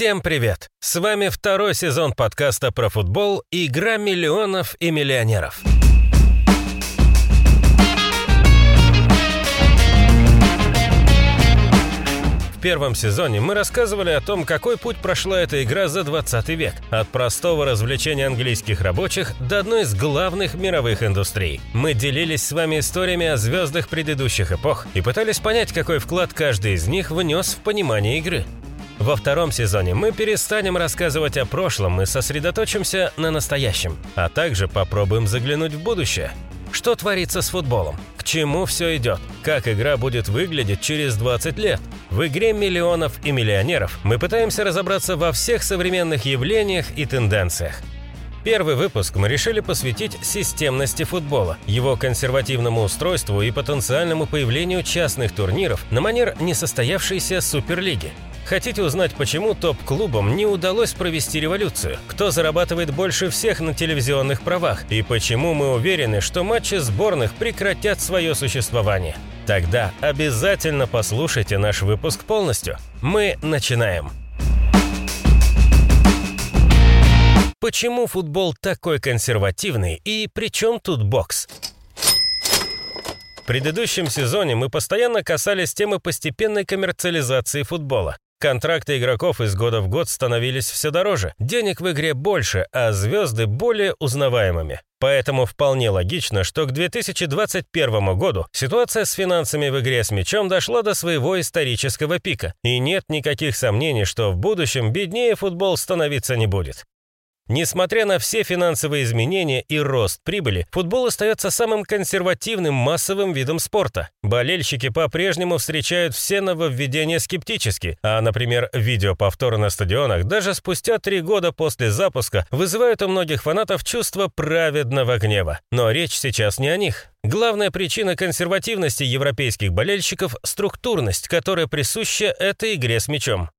Всем привет! С вами второй сезон подкаста про футбол «Игра миллионов и миллионеров». В первом сезоне мы рассказывали о том, какой путь прошла эта игра за 20 век. От простого развлечения английских рабочих до одной из главных мировых индустрий. Мы делились с вами историями о звездах предыдущих эпох и пытались понять, какой вклад каждый из них внес в понимание игры. Во втором сезоне мы перестанем рассказывать о прошлом и сосредоточимся на настоящем, а также попробуем заглянуть в будущее. Что творится с футболом? К чему все идет? Как игра будет выглядеть через 20 лет? В игре миллионов и миллионеров мы пытаемся разобраться во всех современных явлениях и тенденциях. Первый выпуск мы решили посвятить системности футбола, его консервативному устройству и потенциальному появлению частных турниров на манер несостоявшейся Суперлиги. Хотите узнать, почему топ-клубам не удалось провести революцию? Кто зарабатывает больше всех на телевизионных правах? И почему мы уверены, что матчи сборных прекратят свое существование? Тогда обязательно послушайте наш выпуск полностью. Мы начинаем. Почему футбол такой консервативный и при чем тут бокс? В предыдущем сезоне мы постоянно касались темы постепенной коммерциализации футбола. Контракты игроков из года в год становились все дороже, денег в игре больше, а звезды более узнаваемыми. Поэтому вполне логично, что к 2021 году ситуация с финансами в игре с мячом дошла до своего исторического пика, и нет никаких сомнений, что в будущем беднее футбол становиться не будет. Несмотря на все финансовые изменения и рост прибыли, футбол остается самым консервативным массовым видом спорта. Болельщики по-прежнему встречают все нововведения скептически, а, например, видеоповторы на стадионах даже спустя три года после запуска вызывают у многих фанатов чувство праведного гнева. Но речь сейчас не о них. Главная причина консервативности европейских болельщиков – структурность, которая присуща этой игре с мячом.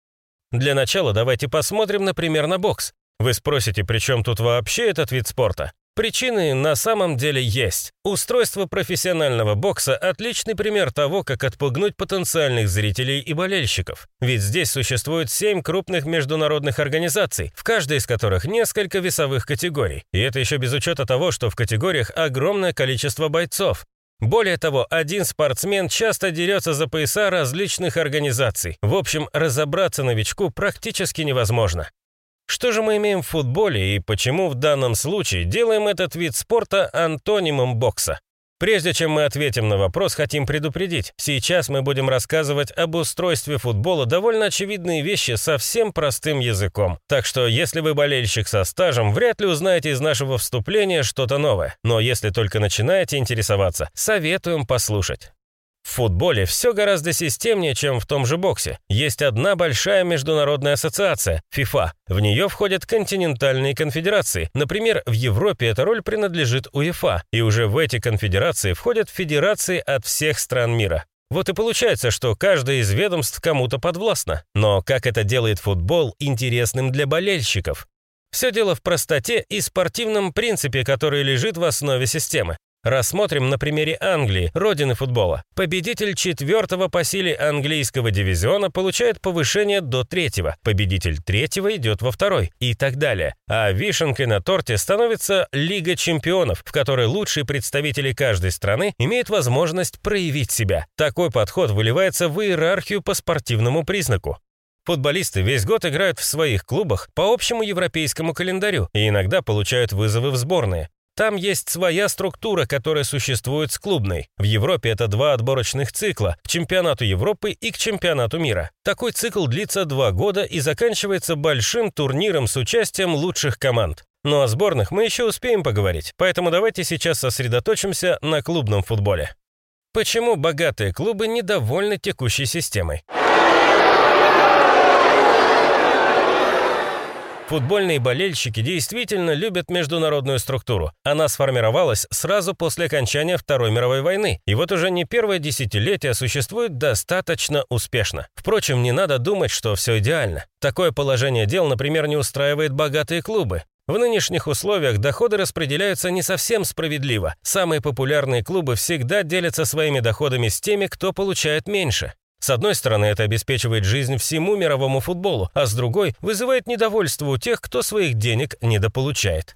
Для начала давайте посмотрим, например, на бокс. Вы спросите, при чем тут вообще этот вид спорта? Причины на самом деле есть. Устройство профессионального бокса – отличный пример того, как отпугнуть потенциальных зрителей и болельщиков. Ведь здесь существует семь крупных международных организаций, в каждой из которых несколько весовых категорий. И это еще без учета того, что в категориях огромное количество бойцов. Более того, один спортсмен часто дерется за пояса различных организаций. В общем, разобраться новичку практически невозможно. Что же мы имеем в футболе и почему в данном случае делаем этот вид спорта антонимом бокса? Прежде чем мы ответим на вопрос, хотим предупредить. Сейчас мы будем рассказывать об устройстве футбола довольно очевидные вещи совсем простым языком. Так что, если вы болельщик со стажем, вряд ли узнаете из нашего вступления что-то новое. Но если только начинаете интересоваться, советуем послушать. В футболе все гораздо системнее, чем в том же боксе. Есть одна большая международная ассоциация – FIFA. В нее входят континентальные конфедерации. Например, в Европе эта роль принадлежит УЕФА. И уже в эти конфедерации входят федерации от всех стран мира. Вот и получается, что каждое из ведомств кому-то подвластно. Но как это делает футбол интересным для болельщиков? Все дело в простоте и спортивном принципе, который лежит в основе системы. Рассмотрим на примере Англии, родины футбола. Победитель четвертого по силе английского дивизиона получает повышение до третьего, победитель третьего идет во второй и так далее. А вишенкой на торте становится Лига чемпионов, в которой лучшие представители каждой страны имеют возможность проявить себя. Такой подход выливается в иерархию по спортивному признаку. Футболисты весь год играют в своих клубах по общему европейскому календарю и иногда получают вызовы в сборные. Там есть своя структура, которая существует с клубной. В Европе это два отборочных цикла – к чемпионату Европы и к чемпионату мира. Такой цикл длится два года и заканчивается большим турниром с участием лучших команд. Но о сборных мы еще успеем поговорить, поэтому давайте сейчас сосредоточимся на клубном футболе. Почему богатые клубы недовольны текущей системой? Футбольные болельщики действительно любят международную структуру. Она сформировалась сразу после окончания Второй мировой войны, и вот уже не первое десятилетие существует достаточно успешно. Впрочем, не надо думать, что все идеально. Такое положение дел, например, не устраивает богатые клубы. В нынешних условиях доходы распределяются не совсем справедливо. Самые популярные клубы всегда делятся своими доходами с теми, кто получает меньше. С одной стороны, это обеспечивает жизнь всему мировому футболу, а с другой вызывает недовольство у тех, кто своих денег недополучает.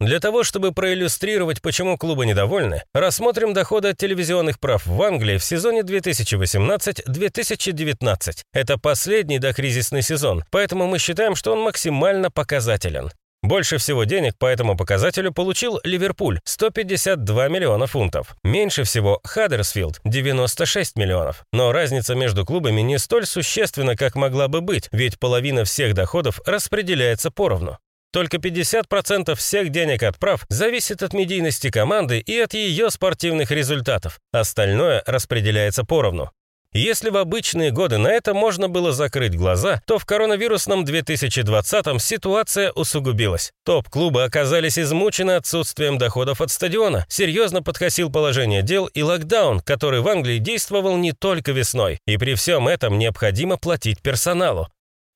Для того, чтобы проиллюстрировать, почему клубы недовольны, рассмотрим доходы от телевизионных прав в Англии в сезоне 2018-2019. Это последний докризисный сезон, поэтому мы считаем, что он максимально показателен. Больше всего денег по этому показателю получил Ливерпуль – 152 миллиона фунтов. Меньше всего Хаддерсфилд – 96 миллионов. Но разница между клубами не столь существенна, как могла бы быть, ведь половина всех доходов распределяется поровну. Только 50% всех денег от прав зависит от медийности команды и от ее спортивных результатов. Остальное распределяется поровну. Если в обычные годы на это можно было закрыть глаза, то в коронавирусном 2020 ситуация усугубилась. Топ-клубы оказались измучены отсутствием доходов от стадиона, серьезно подкосил положение дел и локдаун, который в Англии действовал не только весной. И при всем этом необходимо платить персоналу.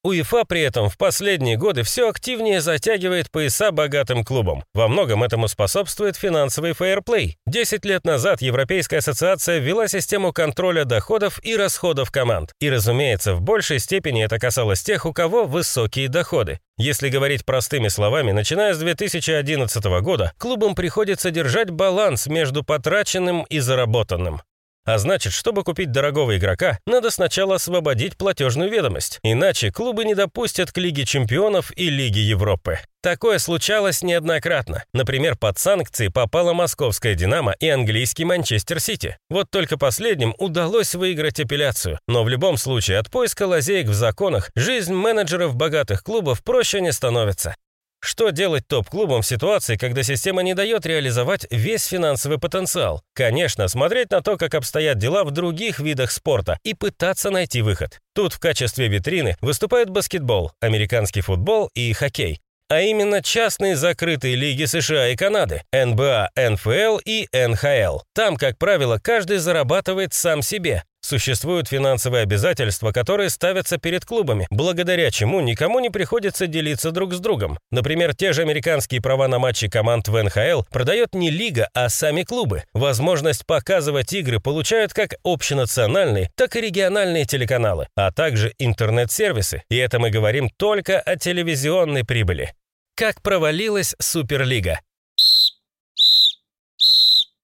УЕФА при этом в последние годы все активнее затягивает пояса богатым клубам. Во многом этому способствует финансовый фейерплей. Десять лет назад Европейская ассоциация ввела систему контроля доходов и расходов команд. И, разумеется, в большей степени это касалось тех, у кого высокие доходы. Если говорить простыми словами, начиная с 2011 года, клубам приходится держать баланс между потраченным и заработанным. А значит, чтобы купить дорогого игрока, надо сначала освободить платежную ведомость. Иначе клубы не допустят к Лиге чемпионов и Лиге Европы. Такое случалось неоднократно. Например, под санкции попала московская «Динамо» и английский «Манчестер Сити». Вот только последним удалось выиграть апелляцию. Но в любом случае от поиска лазеек в законах жизнь менеджеров богатых клубов проще не становится. Что делать топ-клубам в ситуации, когда система не дает реализовать весь финансовый потенциал? Конечно, смотреть на то, как обстоят дела в других видах спорта и пытаться найти выход. Тут в качестве витрины выступают баскетбол, американский футбол и хоккей. А именно частные закрытые лиги США и Канады, НБА, НФЛ и НХЛ. Там, как правило, каждый зарабатывает сам себе, Существуют финансовые обязательства, которые ставятся перед клубами, благодаря чему никому не приходится делиться друг с другом. Например, те же американские права на матчи команд в НХЛ продает не лига, а сами клубы. Возможность показывать игры получают как общенациональные, так и региональные телеканалы, а также интернет-сервисы. И это мы говорим только о телевизионной прибыли. Как провалилась Суперлига?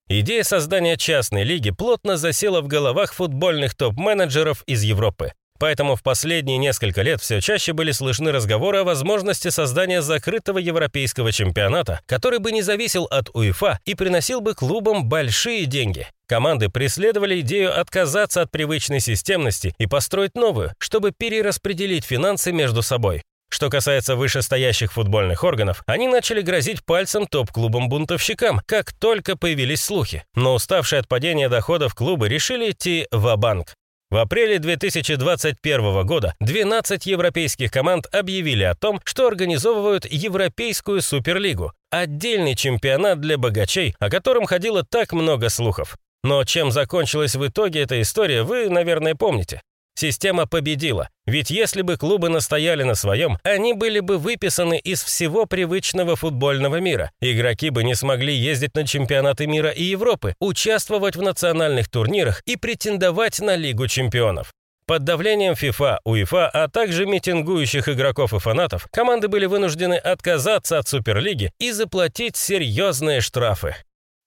Идея создания частной лиги плотно засела в головах футбольных топ-менеджеров из Европы. Поэтому в последние несколько лет все чаще были слышны разговоры о возможности создания закрытого европейского чемпионата, который бы не зависел от УЕФА и приносил бы клубам большие деньги. Команды преследовали идею отказаться от привычной системности и построить новую, чтобы перераспределить финансы между собой. Что касается вышестоящих футбольных органов, они начали грозить пальцем топ-клубам-бунтовщикам, как только появились слухи. Но уставшие от падения доходов клубы решили идти в банк в апреле 2021 года 12 европейских команд объявили о том, что организовывают Европейскую Суперлигу, отдельный чемпионат для богачей, о котором ходило так много слухов. Но чем закончилась в итоге эта история, вы, наверное, помните. Система победила, ведь если бы клубы настояли на своем, они были бы выписаны из всего привычного футбольного мира. Игроки бы не смогли ездить на чемпионаты мира и Европы, участвовать в национальных турнирах и претендовать на Лигу чемпионов. Под давлением FIFA, УЕФА, а также митингующих игроков и фанатов, команды были вынуждены отказаться от Суперлиги и заплатить серьезные штрафы.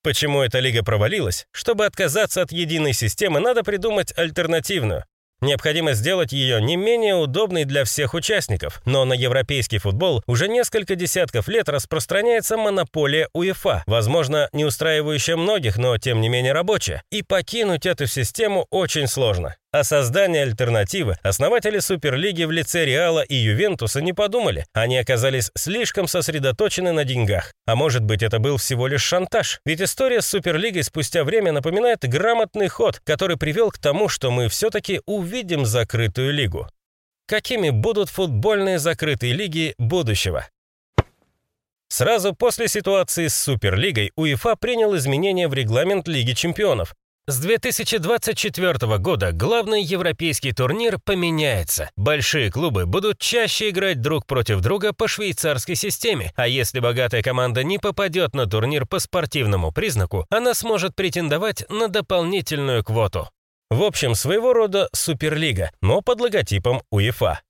Почему эта лига провалилась? Чтобы отказаться от единой системы, надо придумать альтернативную. Необходимо сделать ее не менее удобной для всех участников, но на европейский футбол уже несколько десятков лет распространяется монополия УЕФА, возможно, не устраивающая многих, но тем не менее рабочая, и покинуть эту систему очень сложно. О создании альтернативы основатели Суперлиги в лице Реала и Ювентуса не подумали. Они оказались слишком сосредоточены на деньгах. А может быть, это был всего лишь шантаж? Ведь история с Суперлигой спустя время напоминает грамотный ход, который привел к тому, что мы все-таки увидим закрытую лигу. Какими будут футбольные закрытые лиги будущего? Сразу после ситуации с Суперлигой УЕФА принял изменения в регламент Лиги чемпионов, с 2024 года главный европейский турнир поменяется. Большие клубы будут чаще играть друг против друга по швейцарской системе, а если богатая команда не попадет на турнир по спортивному признаку, она сможет претендовать на дополнительную квоту. В общем, своего рода суперлига, но под логотипом УЕФА.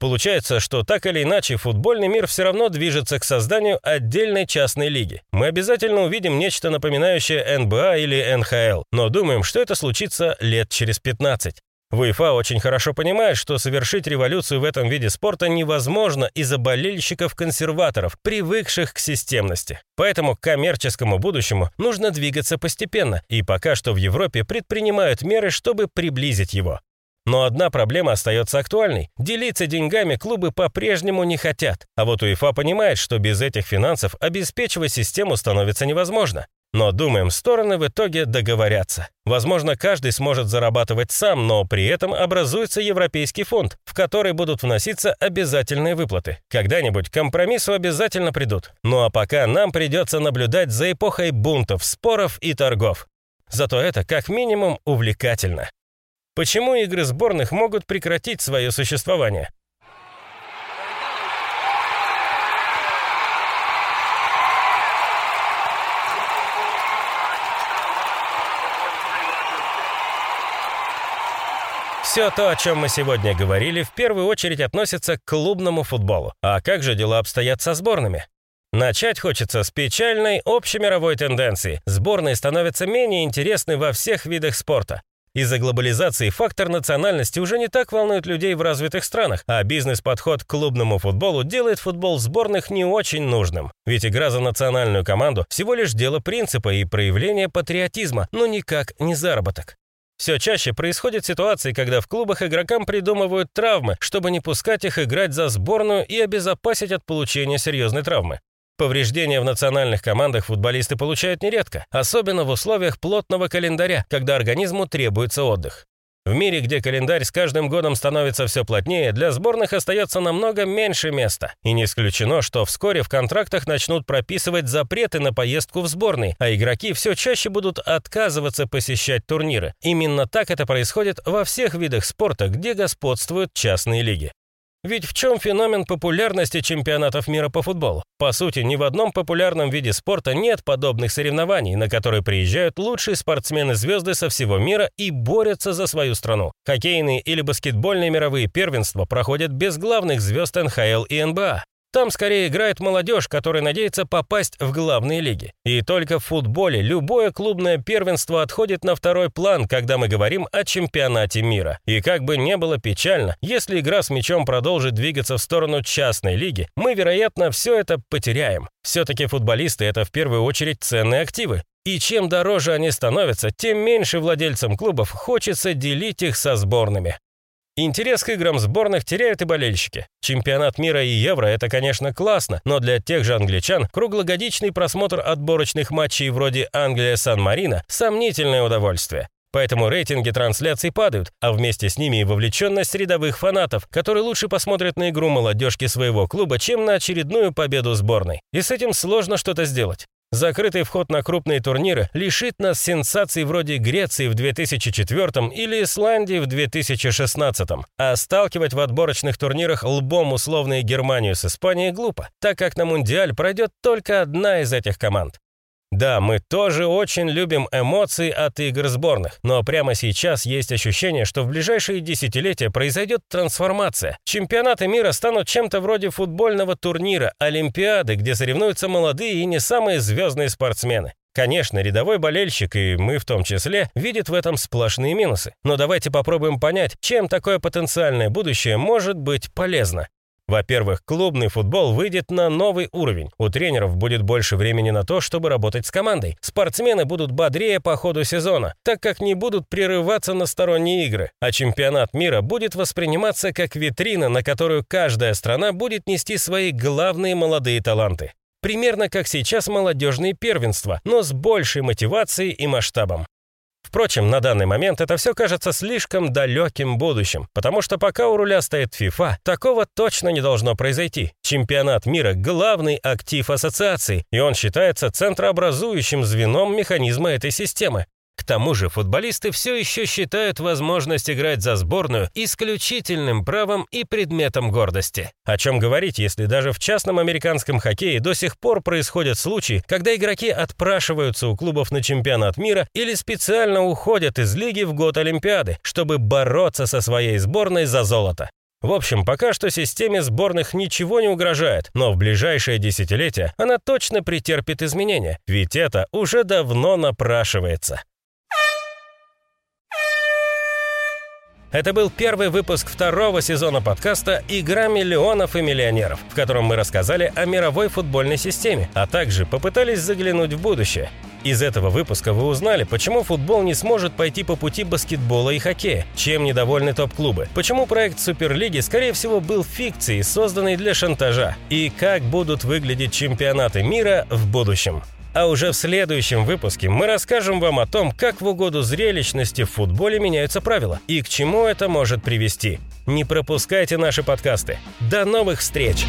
Получается, что так или иначе футбольный мир все равно движется к созданию отдельной частной лиги. Мы обязательно увидим нечто напоминающее НБА или НХЛ, но думаем, что это случится лет через 15. УЕФА очень хорошо понимает, что совершить революцию в этом виде спорта невозможно из-за болельщиков-консерваторов, привыкших к системности. Поэтому к коммерческому будущему нужно двигаться постепенно, и пока что в Европе предпринимают меры, чтобы приблизить его. Но одна проблема остается актуальной. Делиться деньгами клубы по-прежнему не хотят. А вот УЕФА понимает, что без этих финансов обеспечивать систему становится невозможно. Но, думаем, стороны в итоге договорятся. Возможно, каждый сможет зарабатывать сам, но при этом образуется европейский фонд, в который будут вноситься обязательные выплаты. Когда-нибудь к компромиссу обязательно придут. Ну а пока нам придется наблюдать за эпохой бунтов, споров и торгов. Зато это как минимум увлекательно. Почему игры сборных могут прекратить свое существование? Все то, о чем мы сегодня говорили, в первую очередь относится к клубному футболу. А как же дела обстоят со сборными? Начать хочется с печальной общемировой тенденции. Сборные становятся менее интересны во всех видах спорта. Из-за глобализации фактор национальности уже не так волнует людей в развитых странах, а бизнес-подход к клубному футболу делает футбол сборных не очень нужным. Ведь игра за национальную команду всего лишь дело принципа и проявления патриотизма, но никак не заработок. Все чаще происходят ситуации, когда в клубах игрокам придумывают травмы, чтобы не пускать их играть за сборную и обезопасить от получения серьезной травмы. Повреждения в национальных командах футболисты получают нередко, особенно в условиях плотного календаря, когда организму требуется отдых. В мире, где календарь с каждым годом становится все плотнее, для сборных остается намного меньше места. И не исключено, что вскоре в контрактах начнут прописывать запреты на поездку в сборные, а игроки все чаще будут отказываться посещать турниры. Именно так это происходит во всех видах спорта, где господствуют частные лиги. Ведь в чем феномен популярности чемпионатов мира по футболу? По сути, ни в одном популярном виде спорта нет подобных соревнований, на которые приезжают лучшие спортсмены-звезды со всего мира и борются за свою страну. Хоккейные или баскетбольные мировые первенства проходят без главных звезд НХЛ и НБА. Там скорее играет молодежь, которая надеется попасть в главные лиги. И только в футболе любое клубное первенство отходит на второй план, когда мы говорим о чемпионате мира. И как бы не было печально, если игра с мячом продолжит двигаться в сторону частной лиги, мы, вероятно, все это потеряем. Все-таки футболисты – это в первую очередь ценные активы. И чем дороже они становятся, тем меньше владельцам клубов хочется делить их со сборными. Интерес к играм сборных теряют и болельщики. Чемпионат мира и Евро – это, конечно, классно, но для тех же англичан круглогодичный просмотр отборочных матчей вроде Англия-Сан-Марино – сомнительное удовольствие. Поэтому рейтинги трансляций падают, а вместе с ними и вовлеченность рядовых фанатов, которые лучше посмотрят на игру молодежки своего клуба, чем на очередную победу сборной. И с этим сложно что-то сделать. Закрытый вход на крупные турниры лишит нас сенсаций вроде Греции в 2004 или Исландии в 2016, а сталкивать в отборочных турнирах лбом условные Германию с Испанией глупо, так как на Мундиаль пройдет только одна из этих команд. Да, мы тоже очень любим эмоции от игр сборных, но прямо сейчас есть ощущение, что в ближайшие десятилетия произойдет трансформация. Чемпионаты мира станут чем-то вроде футбольного турнира, Олимпиады, где соревнуются молодые и не самые звездные спортсмены. Конечно, рядовой болельщик, и мы в том числе, видит в этом сплошные минусы. Но давайте попробуем понять, чем такое потенциальное будущее может быть полезно. Во-первых, клубный футбол выйдет на новый уровень. У тренеров будет больше времени на то, чтобы работать с командой. Спортсмены будут бодрее по ходу сезона, так как не будут прерываться на сторонние игры. А чемпионат мира будет восприниматься как витрина, на которую каждая страна будет нести свои главные молодые таланты. Примерно как сейчас молодежные первенства, но с большей мотивацией и масштабом. Впрочем, на данный момент это все кажется слишком далеким будущим, потому что пока у руля стоит FIFA, такого точно не должно произойти. Чемпионат мира – главный актив ассоциации, и он считается центрообразующим звеном механизма этой системы. К тому же футболисты все еще считают возможность играть за сборную исключительным правом и предметом гордости. О чем говорить, если даже в частном американском хоккее до сих пор происходят случаи, когда игроки отпрашиваются у клубов на чемпионат мира или специально уходят из лиги в год Олимпиады, чтобы бороться со своей сборной за золото. В общем, пока что системе сборных ничего не угрожает, но в ближайшее десятилетие она точно претерпит изменения, ведь это уже давно напрашивается. Это был первый выпуск второго сезона подкаста «Игра миллионов и миллионеров», в котором мы рассказали о мировой футбольной системе, а также попытались заглянуть в будущее. Из этого выпуска вы узнали, почему футбол не сможет пойти по пути баскетбола и хоккея, чем недовольны топ-клубы, почему проект Суперлиги, скорее всего, был фикцией, созданной для шантажа, и как будут выглядеть чемпионаты мира в будущем. А уже в следующем выпуске мы расскажем вам о том, как в угоду зрелищности в футболе меняются правила и к чему это может привести. Не пропускайте наши подкасты. До новых встреч!